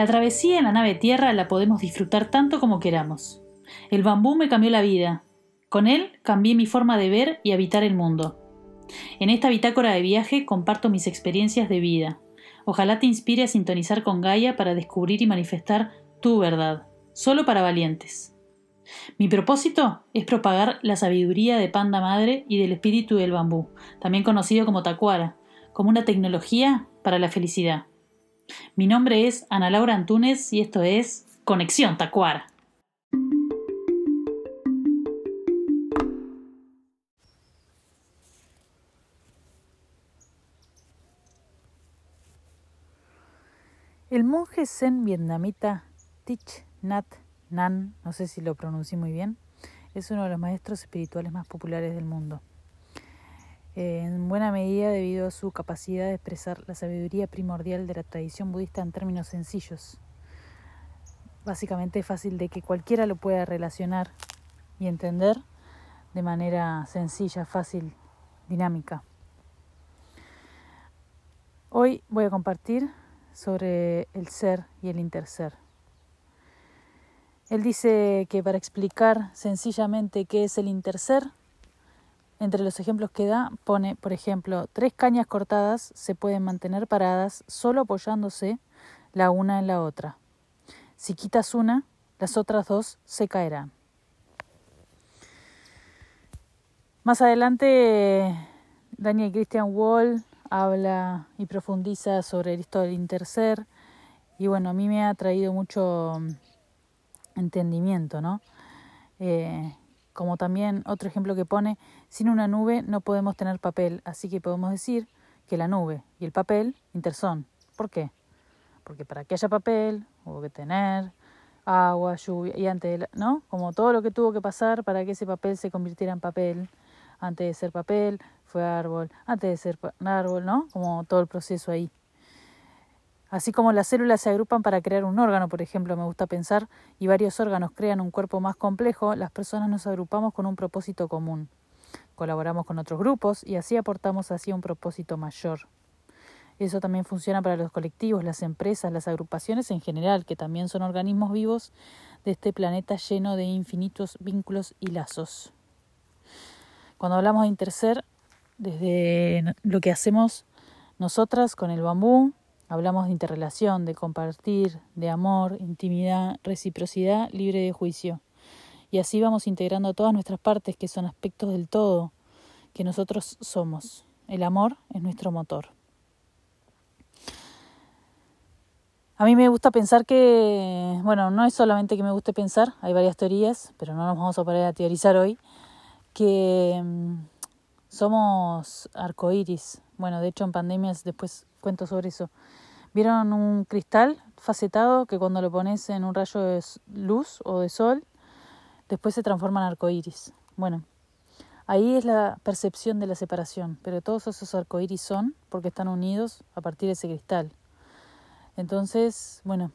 La travesía en la nave tierra la podemos disfrutar tanto como queramos. El bambú me cambió la vida. Con él cambié mi forma de ver y habitar el mundo. En esta bitácora de viaje comparto mis experiencias de vida. Ojalá te inspire a sintonizar con Gaia para descubrir y manifestar tu verdad, solo para valientes. Mi propósito es propagar la sabiduría de Panda Madre y del espíritu del bambú, también conocido como Tacuara, como una tecnología para la felicidad. Mi nombre es Ana Laura Antunes y esto es Conexión Tacuara. El monje zen vietnamita Thich Nhat Nan, no sé si lo pronuncié muy bien, es uno de los maestros espirituales más populares del mundo. En buena medida debido a su capacidad de expresar la sabiduría primordial de la tradición budista en términos sencillos. Básicamente es fácil de que cualquiera lo pueda relacionar y entender de manera sencilla, fácil, dinámica. Hoy voy a compartir sobre el ser y el interser. Él dice que para explicar sencillamente qué es el interser, entre los ejemplos que da, pone, por ejemplo, tres cañas cortadas se pueden mantener paradas solo apoyándose la una en la otra. Si quitas una, las otras dos se caerán. Más adelante, Daniel Christian Wall habla y profundiza sobre esto del interser. Y bueno, a mí me ha traído mucho entendimiento, ¿no? Eh, como también otro ejemplo que pone, sin una nube no podemos tener papel, así que podemos decir que la nube y el papel interson. ¿Por qué? Porque para que haya papel hubo que tener agua, lluvia y antes, ¿no? Como todo lo que tuvo que pasar para que ese papel se convirtiera en papel. Antes de ser papel fue árbol, antes de ser árbol, ¿no? Como todo el proceso ahí. Así como las células se agrupan para crear un órgano, por ejemplo, me gusta pensar, y varios órganos crean un cuerpo más complejo, las personas nos agrupamos con un propósito común. Colaboramos con otros grupos y así aportamos hacia un propósito mayor. Eso también funciona para los colectivos, las empresas, las agrupaciones en general, que también son organismos vivos de este planeta lleno de infinitos vínculos y lazos. Cuando hablamos de interser, desde lo que hacemos nosotras con el bambú, Hablamos de interrelación, de compartir, de amor, intimidad, reciprocidad, libre de juicio. Y así vamos integrando todas nuestras partes que son aspectos del todo que nosotros somos. El amor es nuestro motor. A mí me gusta pensar que, bueno, no es solamente que me guste pensar, hay varias teorías, pero no nos vamos a poner a teorizar hoy, que mm, somos arcoíris. Bueno, de hecho en pandemias después cuento sobre eso. ¿Vieron un cristal facetado que cuando lo pones en un rayo de luz o de sol, después se transforma en arcoíris? Bueno, ahí es la percepción de la separación, pero todos esos arcoíris son porque están unidos a partir de ese cristal. Entonces, bueno,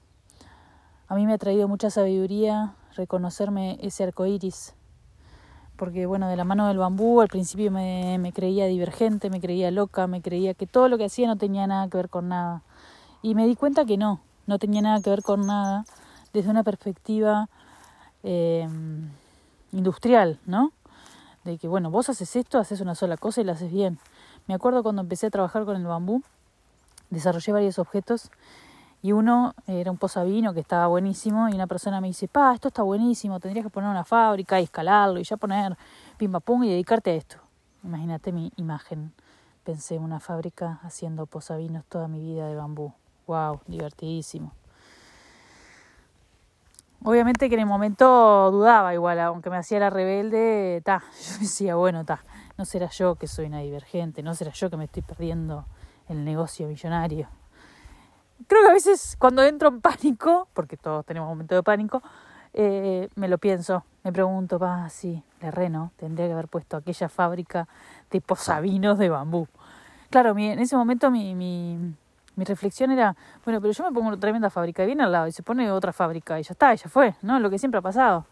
a mí me ha traído mucha sabiduría reconocerme ese arcoíris, porque bueno, de la mano del bambú al principio me, creía divergente, me creía loca, me creía que todo lo que hacía no tenía nada que ver con nada. Y me di cuenta que no, no tenía nada que ver con nada desde una perspectiva eh, industrial, ¿no? De que, bueno, vos haces esto, haces una sola cosa y la haces bien. Me acuerdo cuando empecé a trabajar con el bambú, desarrollé varios objetos y uno era un pozavino que estaba buenísimo y una persona me dice, pa, esto está buenísimo, tendrías que poner una fábrica y escalarlo y ya poner pim pum y dedicarte a esto. Imagínate mi imagen. Pensé en una fábrica haciendo pozavinos toda mi vida de bambú. Wow, divertidísimo. Obviamente que en el momento dudaba igual, aunque me hacía la rebelde, ta, yo decía, bueno, ta, no será yo que soy una divergente, no será yo que me estoy perdiendo el negocio millonario. Creo que a veces cuando entro en pánico, porque todos tenemos momentos de pánico, eh, me lo pienso, me pregunto, va, sí, le reno, tendría que haber puesto aquella fábrica de posavinos de bambú. Claro, en ese momento mi, mi, mi reflexión era, bueno, pero yo me pongo una tremenda fábrica y viene al lado y se pone otra fábrica y ya está, y ya fue, ¿no? Lo que siempre ha pasado.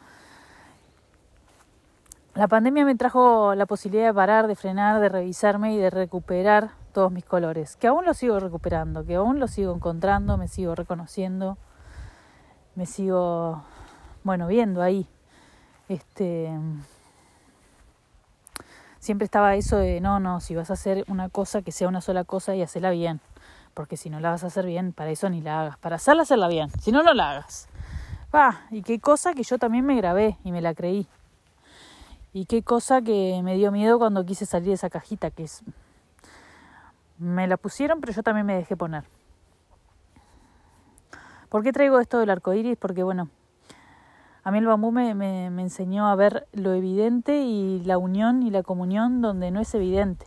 La pandemia me trajo la posibilidad de parar, de frenar, de revisarme y de recuperar todos mis colores, que aún los sigo recuperando, que aún los sigo encontrando, me sigo reconociendo, me sigo, bueno, viendo ahí. Este, siempre estaba eso de, no, no, si vas a hacer una cosa, que sea una sola cosa y hacerla bien. Porque si no la vas a hacer bien, para eso ni la hagas. Para hacerla, hacerla bien. Si no, no la hagas. Va, y qué cosa que yo también me grabé y me la creí. Y qué cosa que me dio miedo cuando quise salir de esa cajita, que es... Me la pusieron, pero yo también me dejé poner. ¿Por qué traigo esto del arco iris? Porque, bueno, a mí el bambú me, me, enseñó a ver lo evidente y la unión y la comunión donde no es evidente.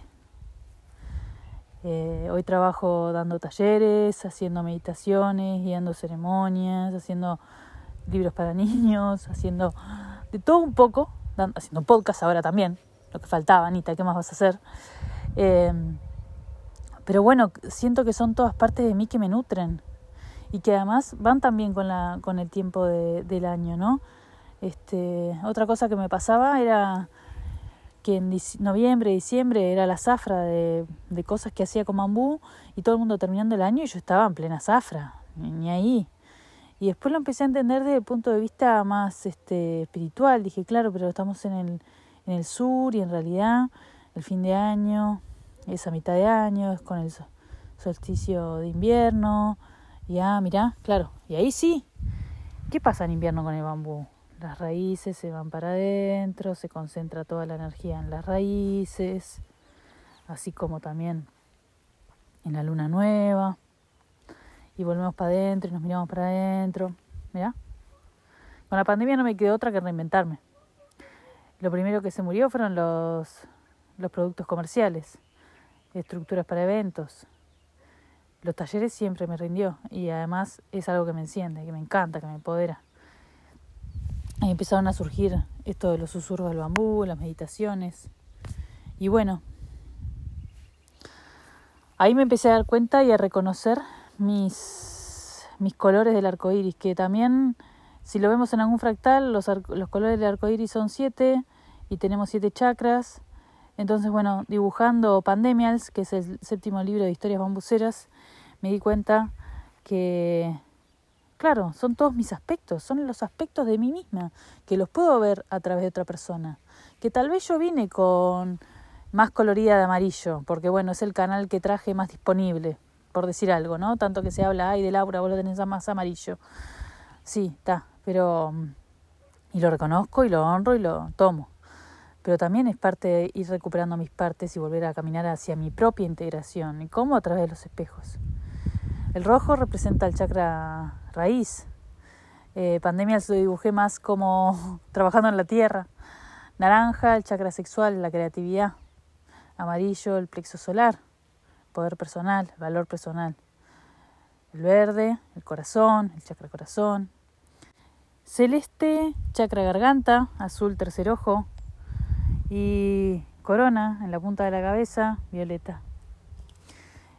Eh, hoy trabajo dando talleres, haciendo meditaciones, guiando ceremonias, haciendo libros para niños, haciendo de todo un poco, haciendo podcast ahora también, lo que faltaba, Anita, ¿qué más vas a hacer? Eh, pero bueno, siento que son todas partes de mí que me nutren y que además van también con, la, con el tiempo de, del año, ¿no? Este, otra cosa que me pasaba era que en noviembre, diciembre era la zafra de, de cosas que hacía con bambú y todo el mundo terminando el año y yo estaba en plena zafra, ni, ahí. Y después lo empecé a entender desde el punto de vista más este, espiritual. Dije, claro, pero estamos en el, en el sur y en realidad el fin de año es a mitad de año, es con el solsticio de invierno, ya, mirá, claro. Y ahí sí. ¿Qué pasa en invierno con el bambú? Las raíces se van para adentro, se concentra toda la energía en las raíces, así como también en la luna nueva. Y volvemos para adentro y nos miramos para adentro. Mirá. Con la pandemia no me quedó otra que reinventarme. Lo primero que se murió fueron los, los productos comerciales, estructuras para eventos, los talleres siempre me rindió y además es algo que me enciende, que me encanta, que me empodera. Ahí empezaron a surgir esto de los susurros del bambú, las meditaciones. Y bueno, ahí me empecé a dar cuenta y a reconocer mis, mis colores del arco iris, que también, si lo vemos en algún fractal, los, los colores del arco iris son siete y tenemos siete chakras. Entonces, bueno, dibujando Pandemials, que es el séptimo libro de historias bambuceras, me di cuenta que, claro, son todos mis aspectos, son los aspectos de mí misma, que los puedo ver a través de otra persona. Que tal vez yo vine con más colorida de amarillo, porque bueno, es el canal que traje más disponible, por decir algo, ¿no? Tanto que se habla, ay, de Laura, vos lo tenés más amarillo. Sí, está, pero... Y lo reconozco y lo honro y lo tomo. Pero también es parte de ir recuperando mis partes y volver a caminar hacia mi propia integración. ¿Y cómo? A través de los espejos. El rojo representa el chakra raíz. Eh, pandemia lo dibujé más como trabajando en la tierra. Naranja, el chakra sexual, la creatividad. Amarillo, el plexo solar, poder personal, valor personal. El verde, el corazón, el chakra corazón. Celeste, chakra garganta, azul, tercer ojo. Y corona en la punta de la cabeza, violeta.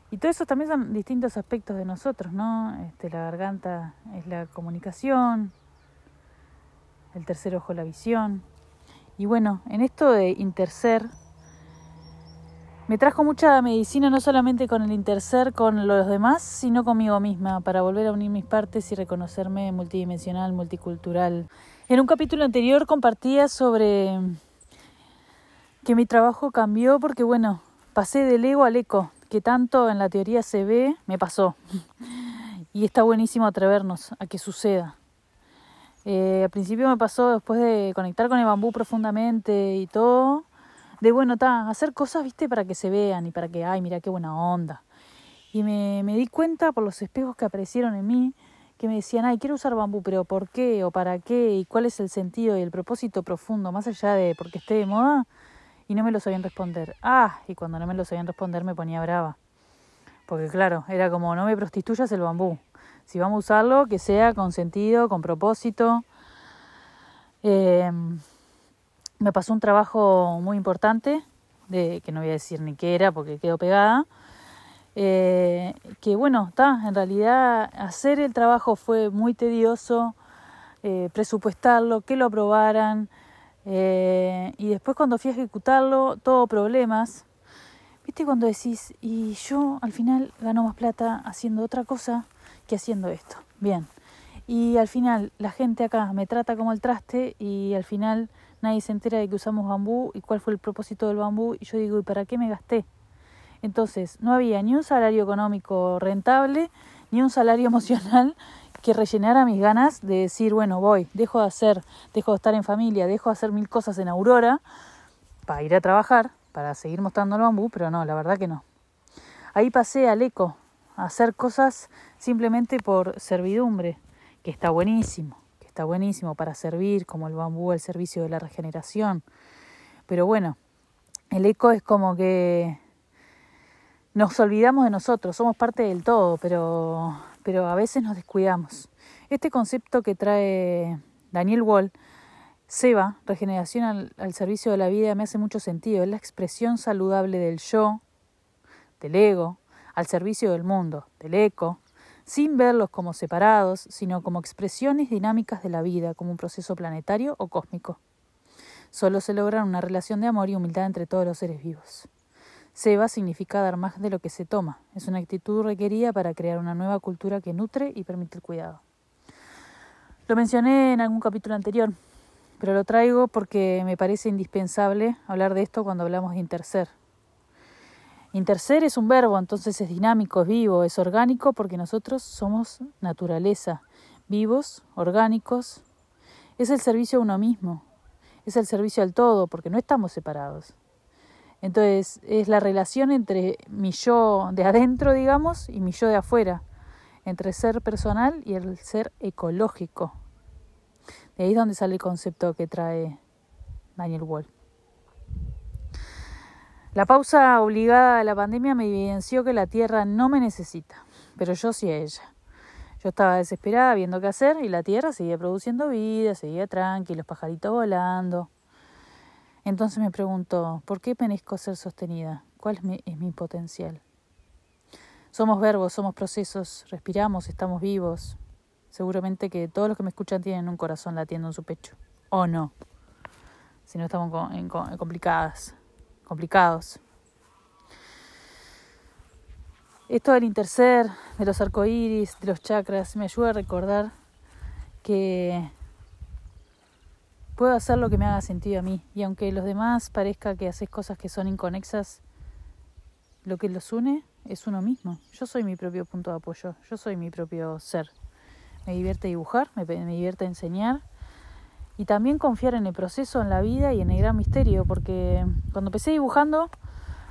Y todo eso también son distintos aspectos de nosotros, ¿no? Este, la garganta es la comunicación, el tercer ojo la visión. Y bueno, en esto de interser, me trajo mucha medicina no solamente con el interser con los demás, sino conmigo misma, para volver a unir mis partes y reconocerme multidimensional, multicultural. En un capítulo anterior compartía sobre que mi trabajo cambió porque, bueno, pasé del ego al eco, que tanto en la teoría se ve, me pasó. Y está buenísimo atrevernos a que suceda. Eh, al principio me pasó después de conectar con el bambú profundamente y todo, de bueno, está, hacer cosas, viste, para que se vean y para que, ay, mira qué buena onda. Y me, me di cuenta por los espejos que aparecieron en mí, que me decían, ay, quiero usar bambú, pero ¿por qué? ¿O para qué? ¿Y cuál es el sentido y el propósito profundo, más allá de porque esté de moda? Y no me lo sabían responder. Ah, y cuando no me lo sabían responder me ponía brava. Porque claro, era como no me prostituyas el bambú. Si vamos a usarlo, que sea con sentido, con propósito. Eh, me pasó un trabajo muy importante, de, que no voy a decir ni qué era porque quedó pegada. Eh, que bueno, está, en realidad hacer el trabajo fue muy tedioso, eh, presupuestarlo, que lo aprobaran, eh, y después cuando fui a ejecutarlo, todo problemas. ¿Viste cuando decís, y yo al final gano más plata haciendo otra cosa que haciendo esto? Bien. Y al final la gente acá me trata como el traste y al final nadie se entera de que usamos bambú y cuál fue el propósito del bambú y yo digo, ¿y para qué me gasté? Entonces, no había ni un salario económico rentable, ni un salario emocional que rellenara mis ganas de decir, bueno, voy, dejo de hacer, dejo de estar en familia, dejo de hacer mil cosas en Aurora para ir a trabajar, para seguir mostrando el bambú, pero no, la verdad que no. Ahí pasé al eco, a hacer cosas simplemente por servidumbre, que está buenísimo, que está buenísimo para servir, como el bambú al servicio de la regeneración. Pero bueno, el eco es como que nos olvidamos de nosotros, somos parte del todo, pero, pero a veces nos descuidamos. Este concepto que trae Daniel Wall, Seba, regeneración al, al, servicio de la vida, me hace mucho sentido. Es la expresión saludable del yo, del ego, al servicio del mundo, del eco, sin verlos como separados, sino como expresiones dinámicas de la vida, como un proceso planetario o cósmico. Solo se logra una relación de amor y humildad entre todos los seres vivos. Seba significa dar más de lo que se toma. Es una actitud requerida para crear una nueva cultura que nutre y permite el cuidado. Lo mencioné en algún capítulo anterior, pero lo traigo porque me parece indispensable hablar de esto cuando hablamos de interser. Interser es un verbo, entonces es dinámico, es vivo, es orgánico porque nosotros somos naturaleza, vivos, orgánicos. Es el servicio a uno mismo, es el servicio al todo porque no estamos separados. Entonces es la relación entre mi yo de adentro, digamos, y mi yo de afuera, entre ser personal y el ser ecológico. De ahí es donde sale el concepto que trae Daniel Wall. La pausa obligada a la pandemia me evidenció que la Tierra no me necesita, pero yo sí a ella. Yo estaba desesperada viendo qué hacer y la Tierra seguía produciendo vida, seguía tranquila, los pajaritos volando. Entonces me pregunto, ¿por qué merezco ser sostenida? ¿Cuál es mi, potencial? Somos verbos, somos procesos, respiramos, estamos vivos. Seguramente que todos los que me escuchan tienen un corazón latiendo en su pecho. ¿O no? Si no estamos complicadas, complicados. Esto del interser, de los arcoíris, de los chakras, me ayuda a recordar que Puedo hacer lo que me haga sentido a mí, y aunque los demás parezca que haces cosas que son inconexas, lo que los une es uno mismo. Yo soy mi propio punto de apoyo, yo soy mi propio ser. Me divierte dibujar, me, divierte enseñar y también confiar en el proceso, en la vida y en el gran misterio, porque cuando empecé dibujando,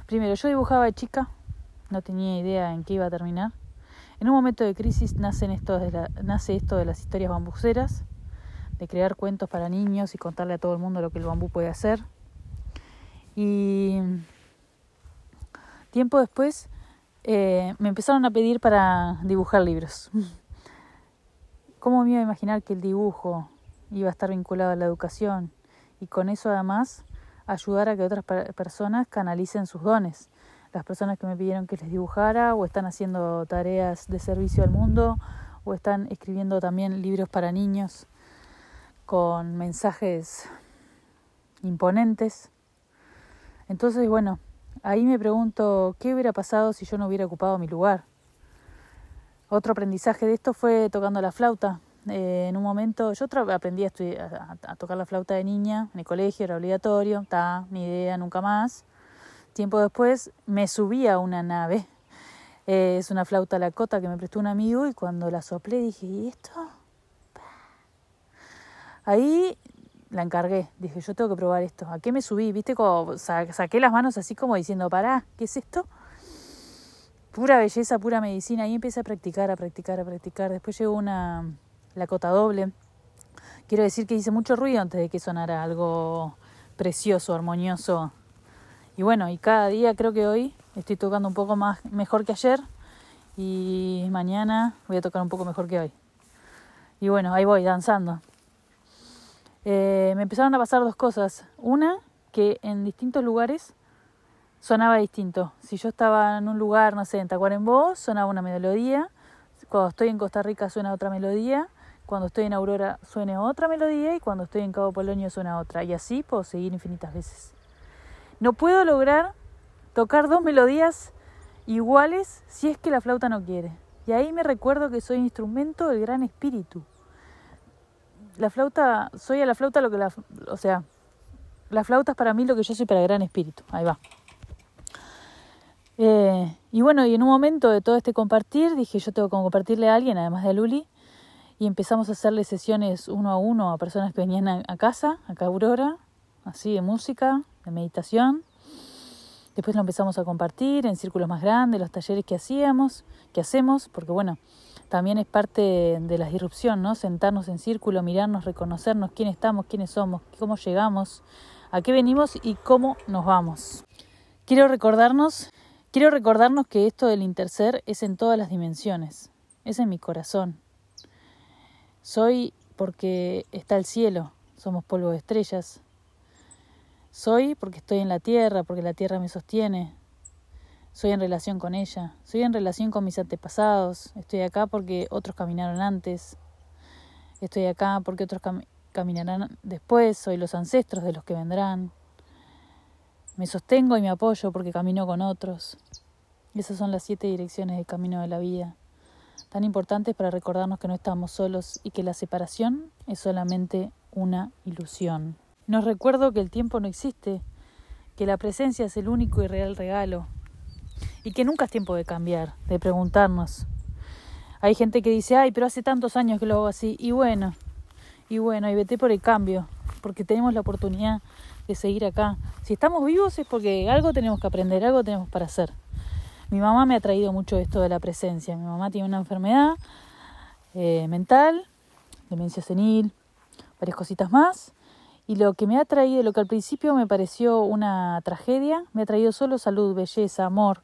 primero yo dibujaba de chica, no tenía idea en qué iba a terminar. En un momento de crisis nacen esto de la, nace esto de las historias bambuceras de crear cuentos para niños y contarle a todo el mundo lo que el bambú puede hacer. Y tiempo después eh, me empezaron a pedir para dibujar libros. ¿Cómo me iba a imaginar que el dibujo iba a estar vinculado a la educación y con eso además ayudar a que otras personas canalicen sus dones? Las personas que me pidieron que les dibujara o están haciendo tareas de servicio al mundo o están escribiendo también libros para niños con mensajes imponentes. Entonces, bueno, ahí me pregunto, ¿qué hubiera pasado si yo no hubiera ocupado mi lugar? Otro aprendizaje de esto fue tocando la flauta. Eh, en un momento, yo aprendí a, a, tocar la flauta de niña en el colegio, era obligatorio, ta, ni idea, nunca más. Tiempo después me subí a una nave. Eh, es una flauta lacota que me prestó un amigo y cuando la soplé dije, ¿y esto? Ahí la encargué, dije, yo tengo que probar esto. ¿A qué me subí? ¿Viste? Como saqué las manos así como diciendo, pará, ¿qué es esto? Pura belleza, pura medicina. Y empecé a practicar, a practicar, a practicar. Después llegó una, la cota doble. Quiero decir que hice mucho ruido antes de que sonara algo precioso, armonioso. Y bueno, y cada día creo que hoy estoy tocando un poco más mejor que ayer y mañana voy a tocar un poco mejor que hoy. Y bueno, ahí voy danzando. Eh, me empezaron a pasar dos cosas. Una, que en distintos lugares sonaba distinto. Si yo estaba en un lugar, no sé, en Tacuarembó, sonaba una melodía. Cuando estoy en Costa Rica suena otra melodía. Cuando estoy en Aurora suena otra melodía. Y cuando estoy en Cabo Polonio suena otra. Y así puedo seguir infinitas veces. No puedo lograr tocar dos melodías iguales si es que la flauta no quiere. Y ahí me recuerdo que soy instrumento del gran espíritu la flauta, soy a la flauta lo que la, o sea, la flauta es para mí lo que yo soy para Gran Espíritu, ahí va. Eh, y bueno, y en un momento de todo este compartir, dije yo tengo que compartirle a alguien, además de a Luli, y empezamos a hacerle sesiones uno a uno a personas que venían a, casa, acá a Aurora, así de música, de meditación. Después lo empezamos a compartir en círculos más grandes, los talleres que hacíamos, que hacemos, porque bueno, también es parte de la disrupción, ¿no? Sentarnos en círculo, mirarnos, reconocernos quién estamos, quiénes somos, cómo llegamos, a qué venimos y cómo nos vamos. Quiero recordarnos, quiero recordarnos que esto del interser es en todas las dimensiones, es en mi corazón. Soy porque está el cielo, somos polvo de estrellas, soy porque estoy en la tierra, porque la tierra me sostiene. Soy en relación con ella. Soy en relación con mis antepasados. Estoy acá porque otros caminaron antes. Estoy acá porque otros caminarán después. Soy los ancestros de los que vendrán. Me sostengo y me apoyo porque camino con otros. Esas son las siete direcciones del camino de la vida, tan importantes para recordarnos que no estamos solos y que la separación es solamente una ilusión. Nos recuerdo que el tiempo no existe, que la presencia es el único y real regalo, y que nunca es tiempo de cambiar, de preguntarnos. Hay gente que dice, ay, pero hace tantos años que lo hago así, y bueno, y bueno, y vete por el cambio, porque tenemos la oportunidad de seguir acá. Si estamos vivos es porque algo tenemos que aprender, algo tenemos para hacer. Mi mamá me ha traído mucho esto de la presencia. Mi mamá tiene una enfermedad eh, mental, demencia senil, varias cositas más. Y lo que me ha traído, lo que al principio me pareció una tragedia, me ha traído solo salud, belleza, amor,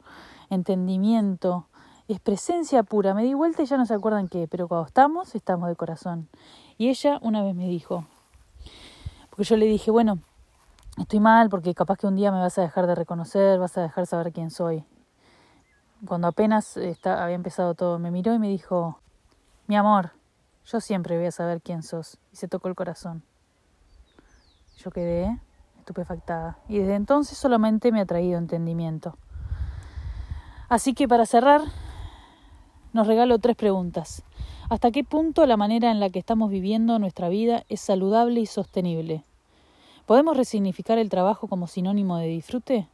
entendimiento, es presencia pura. Me di vuelta y ya no se acuerdan qué, pero cuando estamos, estamos de corazón. Y ella una vez me dijo, porque yo le dije, bueno, estoy mal porque capaz que un día me vas a dejar de reconocer, vas a dejar de saber quién soy. Cuando apenas está, había empezado todo, me miró y me dijo, mi amor, yo siempre voy a saber quién sos. Y se tocó el corazón. Yo quedé estupefactada y desde entonces solamente me ha traído entendimiento. Así que para cerrar, nos regalo tres preguntas. ¿Hasta qué punto la manera en la que estamos viviendo nuestra vida es saludable y sostenible? ¿Podemos resignificar el trabajo como sinónimo de disfrute?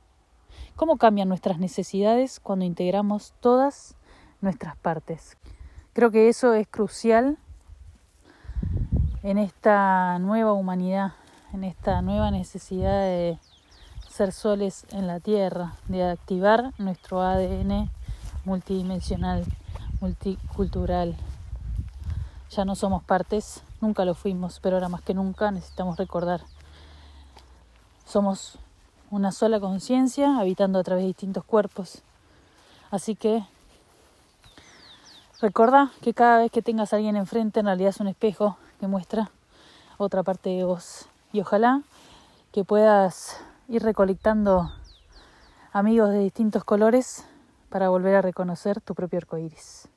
¿Cómo cambian nuestras necesidades cuando integramos todas nuestras partes? Creo que eso es crucial en esta nueva humanidad en esta nueva necesidad de ser soles en la Tierra, de activar nuestro ADN multidimensional, multicultural. Ya no somos partes, nunca lo fuimos, pero ahora más que nunca necesitamos recordar. Somos una sola conciencia habitando a través de distintos cuerpos. Así que recuerda que cada vez que tengas a alguien enfrente en realidad es un espejo que muestra otra parte de vos y ojalá que puedas ir recolectando amigos de distintos colores para volver a reconocer tu propio arco iris.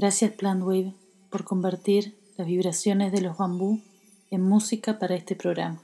Gracias Plantwave por convertir las vibraciones de los bambú en música para este programa.